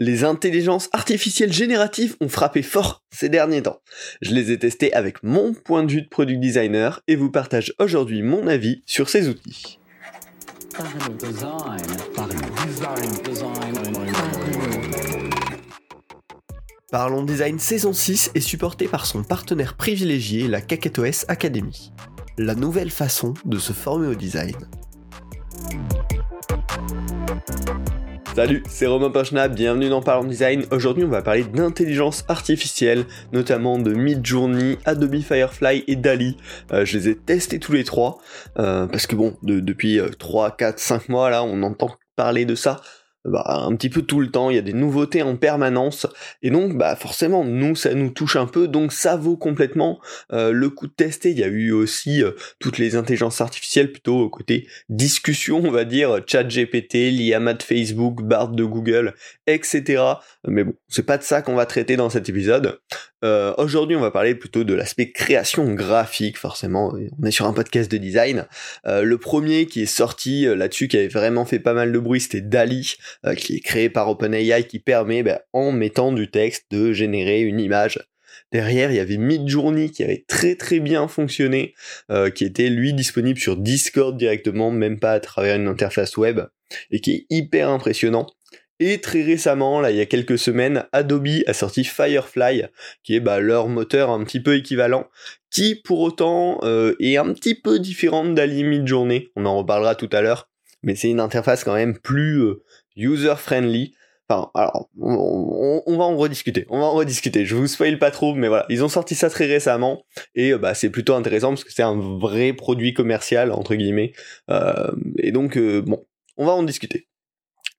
Les intelligences artificielles génératives ont frappé fort ces derniers temps. Je les ai testées avec mon point de vue de product designer et vous partage aujourd'hui mon avis sur ces outils. Parlons Design saison 6 est supporté par son partenaire privilégié, la KakatoS Academy. La nouvelle façon de se former au design. Salut, c'est Romain Pachna, bienvenue dans Parlons Design. Aujourd'hui, on va parler d'intelligence artificielle, notamment de Midjourney, Adobe Firefly et Dali. Euh, je les ai testés tous les trois, euh, parce que bon, depuis 3, 4, 5 mois, là, on entend parler de ça bah, un petit peu tout le temps, il y a des nouveautés en permanence, et donc bah forcément nous ça nous touche un peu, donc ça vaut complètement euh, le coup de tester. Il y a eu aussi euh, toutes les intelligences artificielles plutôt au côté discussion, on va dire, chat GPT, l'IAMA de Facebook, Bard de Google, etc. Mais bon, c'est pas de ça qu'on va traiter dans cet épisode. Euh, aujourd'hui, on va parler plutôt de l'aspect création graphique, forcément. On est sur un podcast de design. Euh, le premier qui est sorti euh, là-dessus, qui avait vraiment fait pas mal de bruit, c'était Dali, qui est créé par OpenAI, qui permet, ben, en mettant du texte, de générer une image. Derrière, il y avait Midjourney qui avait très très bien fonctionné, qui était lui disponible sur Discord directement, même pas à travers une interface web, et qui est hyper impressionnant. Et très récemment, là, il y a quelques semaines, Adobe a sorti Firefly, qui est bah, leur moteur un petit peu équivalent, qui pour autant euh, est un petit peu différente d'Ali Midjourney. On en reparlera tout à l'heure, mais c'est une interface quand même plus euh, user-friendly. Enfin, alors, on, va en rediscuter. On va en rediscuter. Je vous spoil pas trop, mais voilà, ils ont sorti ça très récemment et euh, bah c'est plutôt intéressant parce que c'est un vrai produit commercial entre guillemets. et donc bon, on va en discuter.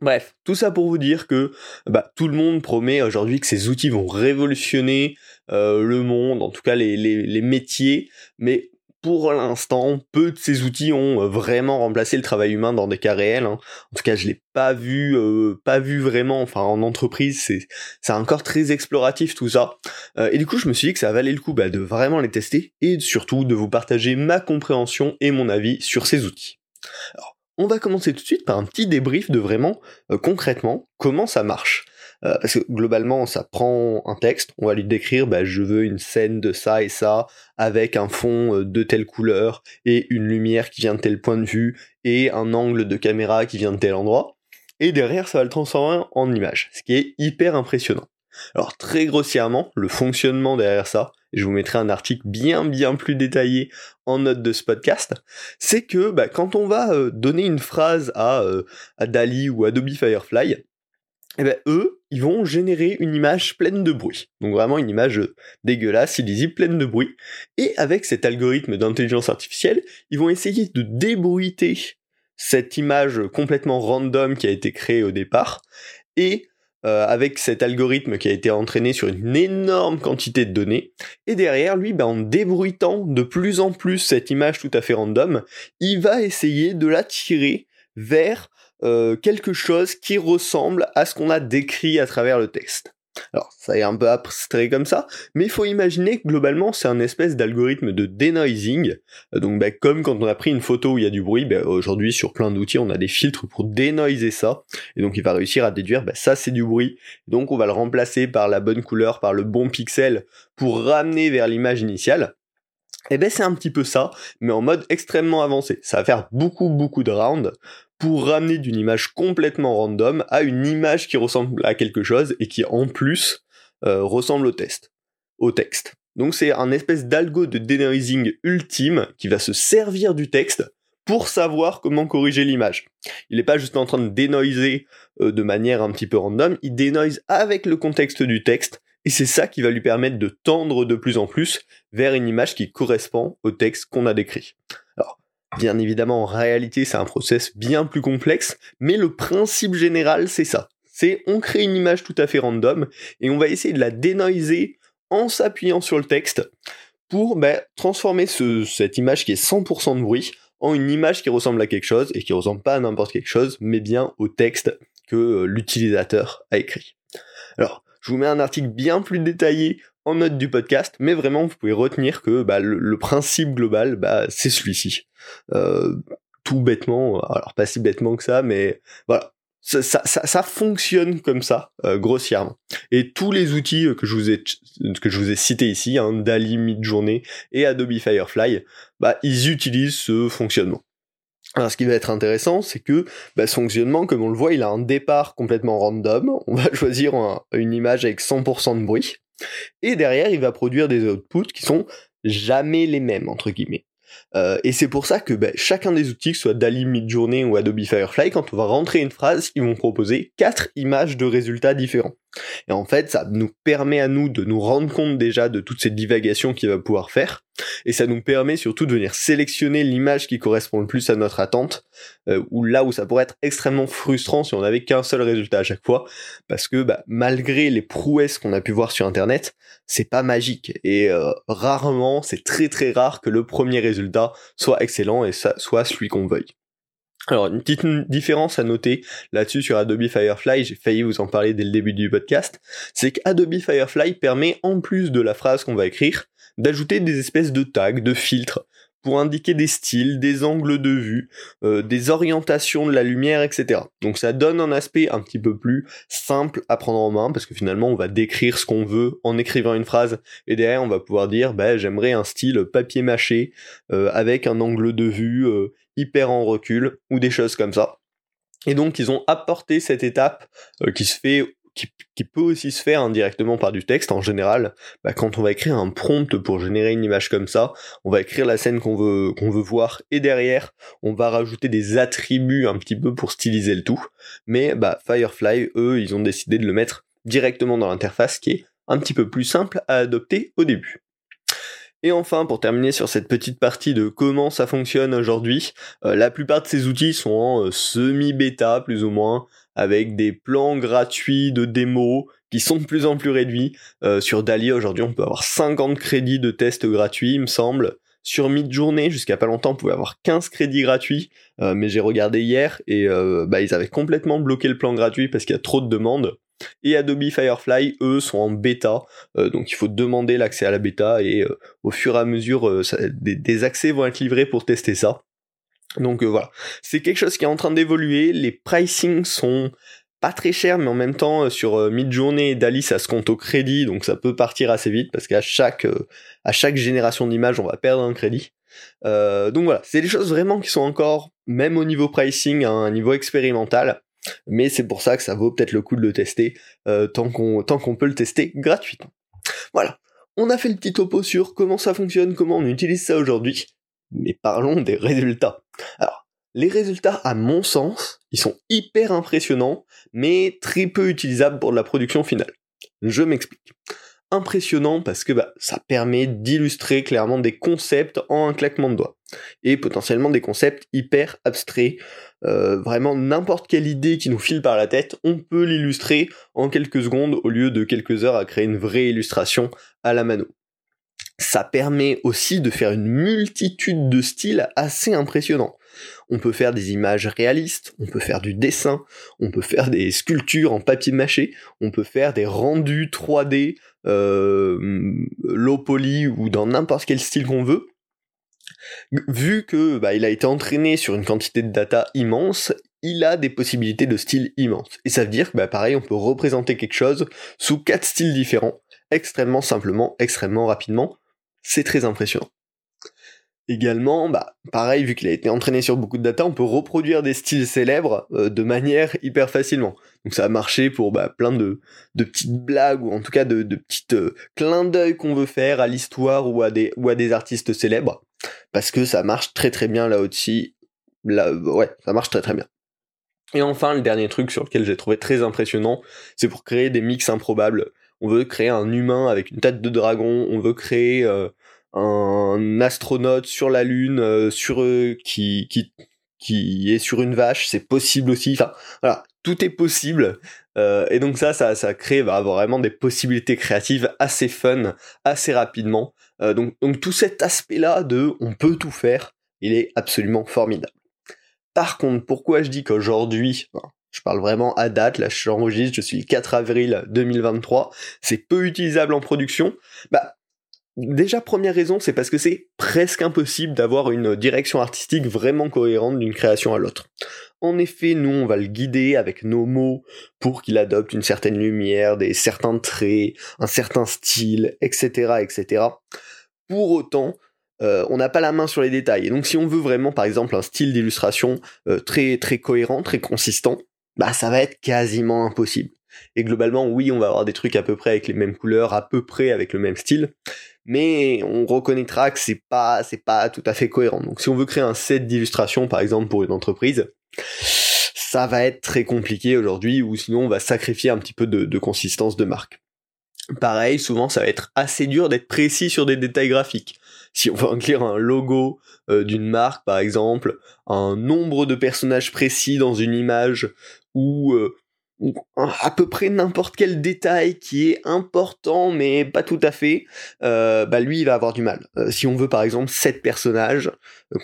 Bref, tout ça pour vous dire que bah, tout le monde promet aujourd'hui que ces outils vont révolutionner euh, le monde, en tout cas les, les, métiers, mais pour l'instant, peu de ces outils ont euh, vraiment remplacé le travail humain dans des cas réels. Hein. En tout cas, je l'ai pas vu, euh, pas vu vraiment. Enfin, en entreprise, c'est c'est encore très exploratif tout ça. et du coup, je me suis dit que ça valait le coup bah, de vraiment les tester et surtout de vous partager ma compréhension et mon avis sur ces outils. Alors, on va commencer tout de suite par un petit débrief de vraiment euh, concrètement comment ça marche. Euh, parce que globalement, ça prend un texte, on va lui décrire, bah, je veux une scène de ça et ça, avec un fond euh, de telle couleur, et une lumière qui vient de tel point de vue, et un angle de caméra qui vient de tel endroit. Et derrière, ça va le transformer en image, ce qui est hyper impressionnant. Alors très grossièrement, le fonctionnement derrière ça, je vous mettrai un article bien bien plus détaillé en note de ce podcast, c'est que bah, quand on va euh, donner une phrase à, euh, Dali ou Adobe Firefly, eh ben, eux, ils vont générer une image pleine de bruit. Donc vraiment une image euh, dégueulasse, illisible, pleine de bruit. Et avec cet algorithme d'intelligence artificielle, ils vont essayer de débruiter cette image complètement random qui a été créée au départ et euh, avec cet algorithme qui a été entraîné sur une énorme quantité de données. Et derrière, lui, ben, en débruitant de plus en plus cette image tout à fait random, il va essayer de la tirer vers euh, quelque chose qui ressemble à ce qu'on a décrit à travers le texte. Alors, ça est un peu abstrait comme ça, mais il faut imaginer que globalement, c'est un espèce d'algorithme de denoising. Donc, bah, comme quand on a pris une photo où il y a du bruit, bah, aujourd'hui, sur plein d'outils, on a des filtres pour dénoiser ça. Et donc, il va réussir à déduire, bah, ça, c'est du bruit. Donc, on va le remplacer par la bonne couleur, par le bon pixel, pour ramener vers l'image initiale. Et ben c'est un petit peu ça, mais en mode extrêmement avancé. Ça va faire beaucoup beaucoup de rounds pour ramener d'une image complètement random à une image qui ressemble à quelque chose et qui en plus euh, ressemble au test, au texte. Donc c'est un espèce d'algo de denoising ultime qui va se servir du texte pour savoir comment corriger l'image. Il n'est pas juste en train de dénoiser euh, de manière un petit peu random, il dénoise avec le contexte du texte, et c'est ça qui va lui permettre de tendre de plus en plus vers une image qui correspond au texte qu'on a décrit. Bien évidemment, en réalité, c'est un process bien plus complexe, mais le principe général, c'est ça. C'est on crée une image tout à fait random et on va essayer de la dénoiser en s'appuyant sur le texte pour ben, transformer cette image qui est 100% de bruit en une image qui ressemble à quelque chose et qui ressemble pas à n'importe quelque chose, mais bien au texte que euh, l'utilisateur a écrit. Alors, je vous mets un article bien plus détaillé en note du podcast, mais vraiment vous pouvez retenir que bah, le, principe global, bah, c'est celui-ci. Euh, tout bêtement, alors pas si bêtement que ça, mais voilà. ça, ça, fonctionne comme ça, euh, grossièrement. Et tous les outils que je vous ai, que je vous ai cités ici, hein, Dali, Midjourney et Adobe Firefly, bah, ils utilisent ce fonctionnement. Alors ce qui va être intéressant, c'est que bah, ce fonctionnement, comme on le voit, il a un départ complètement random. On va choisir une image avec 100% de bruit. Et derrière, il va produire des outputs qui sont jamais les mêmes, entre guillemets. Euh, et c'est pour ça que bah, chacun des outils, que ce soit Dali, Midjourney ou Adobe Firefly, quand on va rentrer une phrase, ils vont proposer quatre images de résultats différents. Et en fait, ça nous permet à nous de nous rendre compte déjà de toutes ces divagations qu'il va pouvoir faire, et ça nous permet surtout de venir sélectionner l'image qui correspond le plus à notre attente, euh, ou là où ça pourrait être extrêmement frustrant si on n'avait qu'un seul résultat à chaque fois, parce que bah, malgré les prouesses qu'on a pu voir sur Internet, c'est pas magique, et euh, rarement, c'est très très rare que le premier résultat soit excellent et ça soit celui qu'on veuille. Alors, une petite différence à noter là-dessus sur Adobe Firefly, j'ai failli vous en parler dès le début du podcast, c'est qu'Adobe Firefly permet, en plus de la phrase qu'on va écrire, d'ajouter des espèces de tags, de filtres, pour indiquer des styles, des angles de vue, euh, des orientations de la lumière, etc. Donc ça donne un aspect un petit peu plus simple à prendre en main, parce que finalement on va décrire ce qu'on veut en écrivant une phrase, et derrière on va pouvoir dire, bah, j'aimerais un style papier mâché, euh, avec un angle de vue euh, hyper en recul, ou des choses comme ça. Et donc ils ont apporté cette étape euh, qui se peut aussi se faire indirectement par du texte en général. Bah, quand on va écrire un prompt pour générer une image comme ça, on va écrire la scène qu'on veut qu'on veut voir et derrière on va rajouter des attributs un petit peu pour styliser le tout. Mais bah Firefly, eux, ils ont décidé de le mettre directement dans l'interface qui est un petit peu plus simple à adopter au début. Et enfin, pour terminer sur cette petite partie de comment ça fonctionne aujourd'hui, euh, la plupart de ces outils sont en euh, semi-bêta, plus ou moins, avec des plans gratuits de démo qui sont de plus en plus réduits. Euh, sur Dali, aujourd'hui, on peut avoir 50 crédits de tests gratuits, il me semble. Sur Midjourney, jusqu'à pas longtemps, on pouvait avoir 15 crédits gratuits, mais j'ai regardé hier et bah, ils avaient complètement bloqué le plan gratuit parce qu'il y a trop de demandes. Et Adobe Firefly, eux, sont en bêta, euh, donc il faut demander l'accès à la bêta et euh, au fur et à mesure, euh, des, accès vont être livrés pour tester ça. Donc voilà, c'est quelque chose qui est en train d'évoluer. Les pricing sont pas très chers, mais en même temps sur Midjourney et Dali ça se compte au crédit, donc ça peut partir assez vite parce qu'à chaque à chaque génération d'images on va perdre un crédit. donc voilà, c'est des choses vraiment qui sont encore même au niveau pricing à un niveau expérimental mais c'est pour ça que ça vaut peut-être le coup de le tester euh, tant qu'on tant qu'on peut le tester gratuitement. Voilà, on a fait le petit topo sur comment ça fonctionne, comment on utilise ça aujourd'hui, mais parlons des résultats. Alors, les résultats, à mon sens, ils sont hyper impressionnants, mais très peu utilisables pour la production finale. Je m'explique. Impressionnant parce que bah, ça permet d'illustrer clairement des concepts en un claquement de doigts. Et potentiellement des concepts hyper abstraits euh, vraiment n'importe quelle idée qui nous file par la tête, on peut l'illustrer en quelques secondes au lieu de quelques heures à créer une vraie illustration à la mano. Ça permet aussi de faire une multitude de styles assez impressionnants. On peut faire des images réalistes, on peut faire du dessin, on peut faire des sculptures en papier mâché, on peut faire des rendus 3D, euh, low poly ou dans n'importe quel style qu'on veut vu que bah, il a été entraîné sur une quantité de data immense, il a des possibilités de style immenses. Et ça veut dire que bah, pareil, on peut représenter quelque chose sous quatre styles différents, extrêmement simplement, extrêmement rapidement. C'est très impressionnant. Également, bah, pareil, vu qu'il a été entraîné sur beaucoup de data, on peut reproduire des styles célèbres euh, de manière hyper facilement. Donc ça a marché pour bah, plein de, de, petites blagues, ou en tout cas de, de petites euh, clins d'œil qu'on veut faire à l'histoire ou, à des, ou à des artistes célèbres parce que ça marche très très bien là aussi. Là, ouais, ça marche très très bien. Et enfin, le dernier truc sur lequel j'ai trouvé très impressionnant, c'est pour créer des mix improbables. On veut créer un humain avec une tête de dragon, on veut créer euh, un astronaute sur la lune, euh, sur euh, qui, qui qui est sur une vache, c'est possible aussi. Enfin, voilà, tout est possible. et donc ça, ça, ça crée bah, vraiment des possibilités créatives assez fun, assez rapidement. Euh, donc, donc tout cet aspect-là de on peut tout faire, il est absolument formidable. Par contre, pourquoi je dis qu'aujourd'hui, je parle vraiment à date, là j'enregistre, je suis le 4 avril 2023, c'est peu utilisable en production, bah Déjà, première raison, c'est parce que c'est presque impossible d'avoir une direction artistique vraiment cohérente d'une création à l'autre. En effet, nous, on va le guider avec nos mots pour qu'il adopte une certaine lumière, des certains traits, un certain style, etc., etc. Pour autant, euh, on n'a pas la main sur les détails. Et donc, si on veut vraiment, par exemple, un style d'illustration euh, très très cohérent, très consistant, bah ça va être quasiment impossible. Et globalement, oui, on va avoir des trucs à peu près avec les mêmes couleurs, à peu près avec le même style, mais on reconnaîtra que c'est pas c'est pas tout à fait cohérent. Donc, si on veut créer un set d'illustrations, par exemple, pour une entreprise, ça va être très compliqué aujourd'hui, ou sinon on va sacrifier un petit peu de consistance de marque. Pareil, souvent ça va être assez dur d'être précis sur des détails graphiques. Si on veut inclure un logo euh, d'une marque par exemple, un nombre de personnages précis dans une image, ou, euh, à peu près n'importe quel détail qui est important mais pas tout à fait, euh, bah lui il va avoir du mal. si on veut par exemple 7 personnages,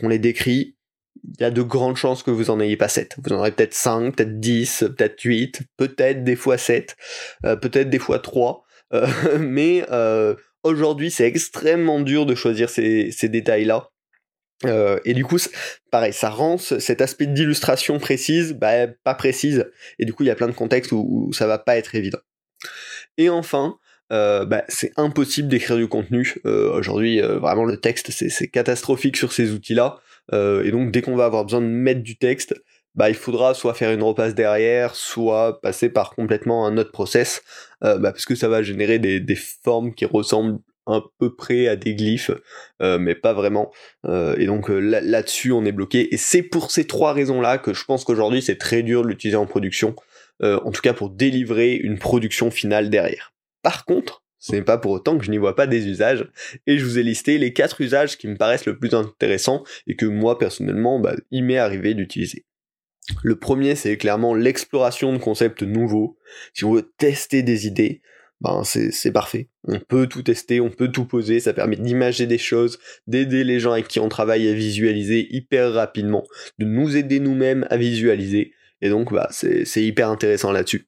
qu'on les décrit, il y a de grandes chances que vous en ayez pas 7. Vous en aurez peut-être 5, peut-être 10, peut-être 8, peut-être des fois 7, peut-être des fois 3. Euh, mais euh, aujourd'hui, c'est extrêmement dur de choisir ces, détails-là. Euh, et du coup, pareil, ça rend cet aspect d'illustration précise, bah, pas précise, et du coup, il y a plein de contextes où, ça va pas être évident. Et enfin, bah, c'est impossible d'écrire du contenu. Aujourd'hui, vraiment, le texte, c'est catastrophique sur ces outils-là. et donc, dès qu'on va avoir besoin de mettre du texte, bah, il faudra soit faire une repasse derrière, soit passer par complètement un autre process, euh, bah, parce que ça va générer des, des, formes qui ressemblent un peu près à des glyphes, euh, mais pas vraiment. Euh, et donc là-dessus, on est bloqué. Et c'est pour ces trois raisons-là que je pense qu'aujourd'hui, c'est très dur de l'utiliser en production, en tout cas pour délivrer une production finale derrière. Par contre, ce n'est pas pour autant que je n'y vois pas des usages, et je vous ai listé les quatre usages qui me paraissent le plus intéressants et que moi personnellement, bah, il m'est arrivé d'utiliser. Le premier, c'est clairement l'exploration de concepts nouveaux. Si on veut tester des idées, ben c'est parfait. On peut tout tester, on peut tout poser, ça permet d'imager des choses, d'aider les gens avec qui on travaille à visualiser hyper rapidement, de nous aider nous-mêmes à visualiser. Et donc, bah, c'est hyper intéressant là-dessus.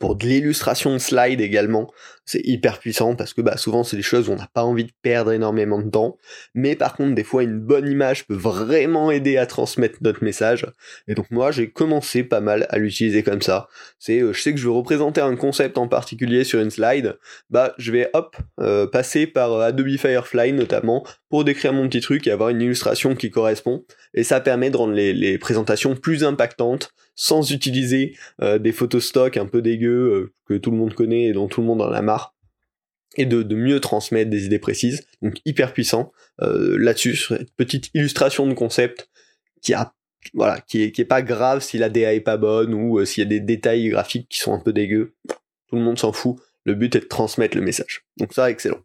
Pour de l'illustration de slide également, c'est hyper puissant parce que bah, souvent c'est des choses où on n'a pas envie de perdre énormément de temps, mais par contre des fois une bonne image peut vraiment aider à transmettre notre message. Et donc moi j'ai commencé pas mal à l'utiliser comme ça. C'est euh, je sais que je veux représenter un concept en particulier sur une slide, bah je vais hop euh, passer par euh, Adobe Firefly notamment pour décrire mon petit truc et avoir une illustration qui correspond. Et ça permet de rendre les présentations plus impactantes sans utiliser des photos stock un peu dégueux euh, que tout le monde connaît et dont tout le monde en a marre et de, mieux transmettre des idées précises. Donc hyper puissant. Euh, là-dessus cette petite illustration de concept qui a voilà qui est, qui est pas grave si la DA est pas bonne ou s'il y a des détails graphiques qui sont un peu dégueux. Tout le monde s'en fout. Le but est de transmettre le message. Donc ça excellent.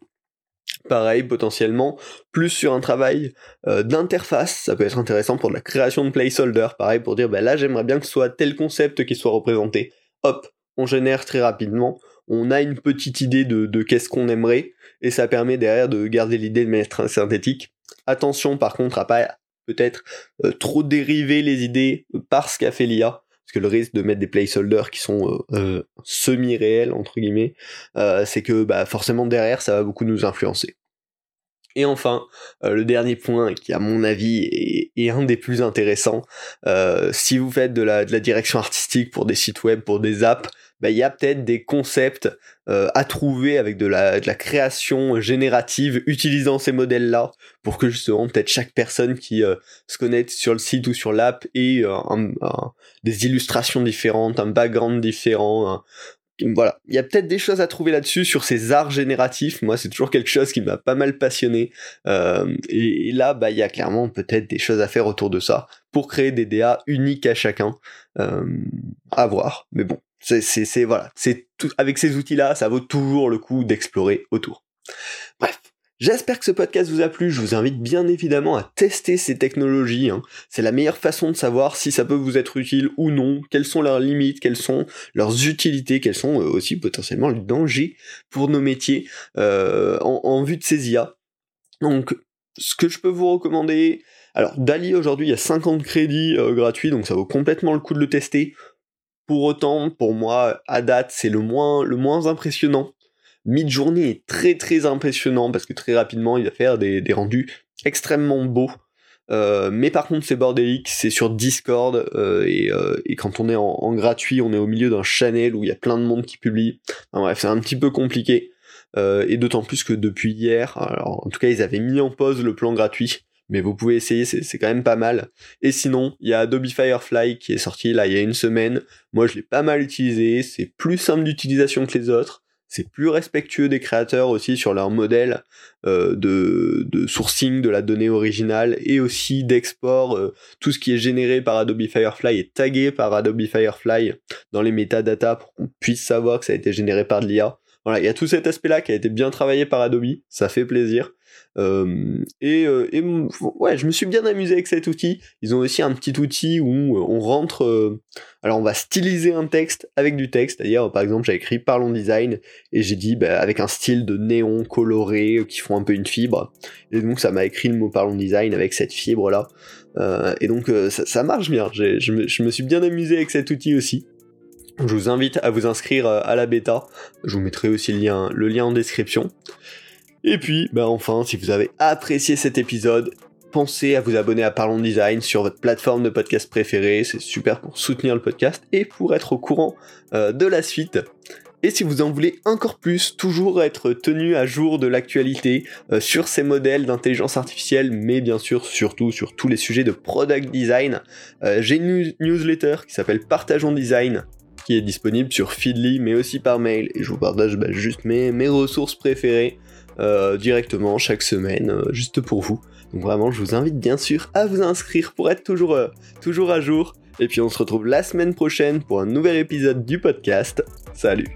Pareil, potentiellement, plus sur un travail euh, d'interface, ça peut être intéressant pour la création de placeholder, pareil, pour dire, bah là j'aimerais bien que ce soit tel concept qui soit représenté. Hop, on génère très rapidement, on a une petite idée de, qu'est-ce qu'on aimerait, et ça permet derrière de garder l'idée de manière synthétique. Attention par contre à pas peut-être euh, trop dériver les idées par ce qu'a fait l'IA, parce que le risque de mettre des placeholders qui sont euh, euh, semi-réels entre guillemets, c'est que bah, forcément derrière ça va beaucoup nous influencer. Et enfin, le dernier point qui à mon avis est, un des plus intéressants, si vous faites de de la direction artistique pour des sites web, pour des apps, bah, y a peut-être des concepts euh, à trouver avec de la, de la création générative utilisant ces modèles-là pour que justement peut-être chaque personne qui euh, se connecte sur le site ou sur l'app ait euh, des illustrations différentes, un background différent, voilà, il y a peut-être des choses à trouver là-dessus sur ces arts génératifs. Moi, c'est toujours quelque chose qui m'a pas mal passionné. et, là, bah, il y a clairement peut-être des choses à faire autour de ça pour créer des DA uniques à chacun. à voir, mais bon, c'est, voilà, c'est avec ces outils-là, ça vaut toujours le coup d'explorer autour. Bref. J'espère que ce podcast vous a plu, je vous invite bien évidemment à tester ces technologies, hein. c'est la meilleure façon de savoir si ça peut vous être utile ou non, quelles sont leurs limites, quelles sont leurs utilités, quels sont euh, aussi potentiellement les dangers pour nos métiers euh, en, vue de ces IA. Donc ce que je peux vous recommander, alors Dali aujourd'hui il y a 50 crédits euh, gratuits, donc ça vaut complètement le coup de le tester. Pour autant, pour moi, à date, c'est le moins, impressionnant. Midjourney est très très impressionnant parce que très rapidement il va faire des, rendus extrêmement beaux. Euh, mais par contre c'est bordélique, c'est sur Discord euh, euh, et, quand on est en, gratuit, on est au milieu d'un channel où il y a plein de monde qui publie. bref, c'est un petit peu compliqué. et d'autant plus que depuis hier, en tout cas ils avaient mis en pause le plan gratuit, mais vous pouvez essayer, c'est quand même pas mal. Et sinon, il y a Adobe Firefly qui est sorti là il y a une semaine. Moi, je l'ai pas mal utilisé. C'est plus simple d'utilisation que les autres. C'est plus respectueux des créateurs aussi sur leur modèle euh, de, de, sourcing de la donnée originale et aussi d'export. Euh, tout ce qui est généré par Adobe Firefly est tagué par Adobe Firefly dans les métadatas pour qu'on puisse savoir que ça a été généré par de l'IA. Voilà, il y a tout cet aspect-là qui a été bien travaillé par Adobe, ça fait plaisir. Euh, et, euh, ouais, je me suis bien amusé avec cet outil. Ils ont aussi un petit outil où on rentre. Euh, alors, on va styliser un texte avec du texte. C'est-à-dire, par exemple, j'ai écrit Parlons Design et j'ai dit bah, avec un style de néon coloré qui font un peu une fibre. Et donc, ça m'a écrit le mot Parlons Design avec cette fibre là. et donc, ça, ça, marche bien. Je me, je me suis bien amusé avec cet outil aussi. Je vous invite à vous inscrire à la bêta. Je vous mettrai aussi le lien, le lien en description. Et puis, bah enfin, si vous avez apprécié cet épisode, pensez à vous abonner à Parlons Design sur votre plateforme de podcast préférée, c'est super pour soutenir le podcast et pour être au courant euh, de la suite. Et si vous en voulez encore plus, toujours être tenu à jour de l'actualité euh, sur ces modèles d'intelligence artificielle, mais bien sûr surtout sur tous les sujets de product design, euh, j'ai une newsletter qui s'appelle Partageons Design qui est disponible sur Feedly mais aussi par mail. Et je vous partage bah, juste mes, mes ressources préférées euh, directement chaque semaine, euh, juste pour vous. Donc vraiment, je vous invite bien sûr à vous inscrire pour être toujours, euh, toujours à jour. Et puis on se retrouve la semaine prochaine pour un nouvel épisode du podcast. Salut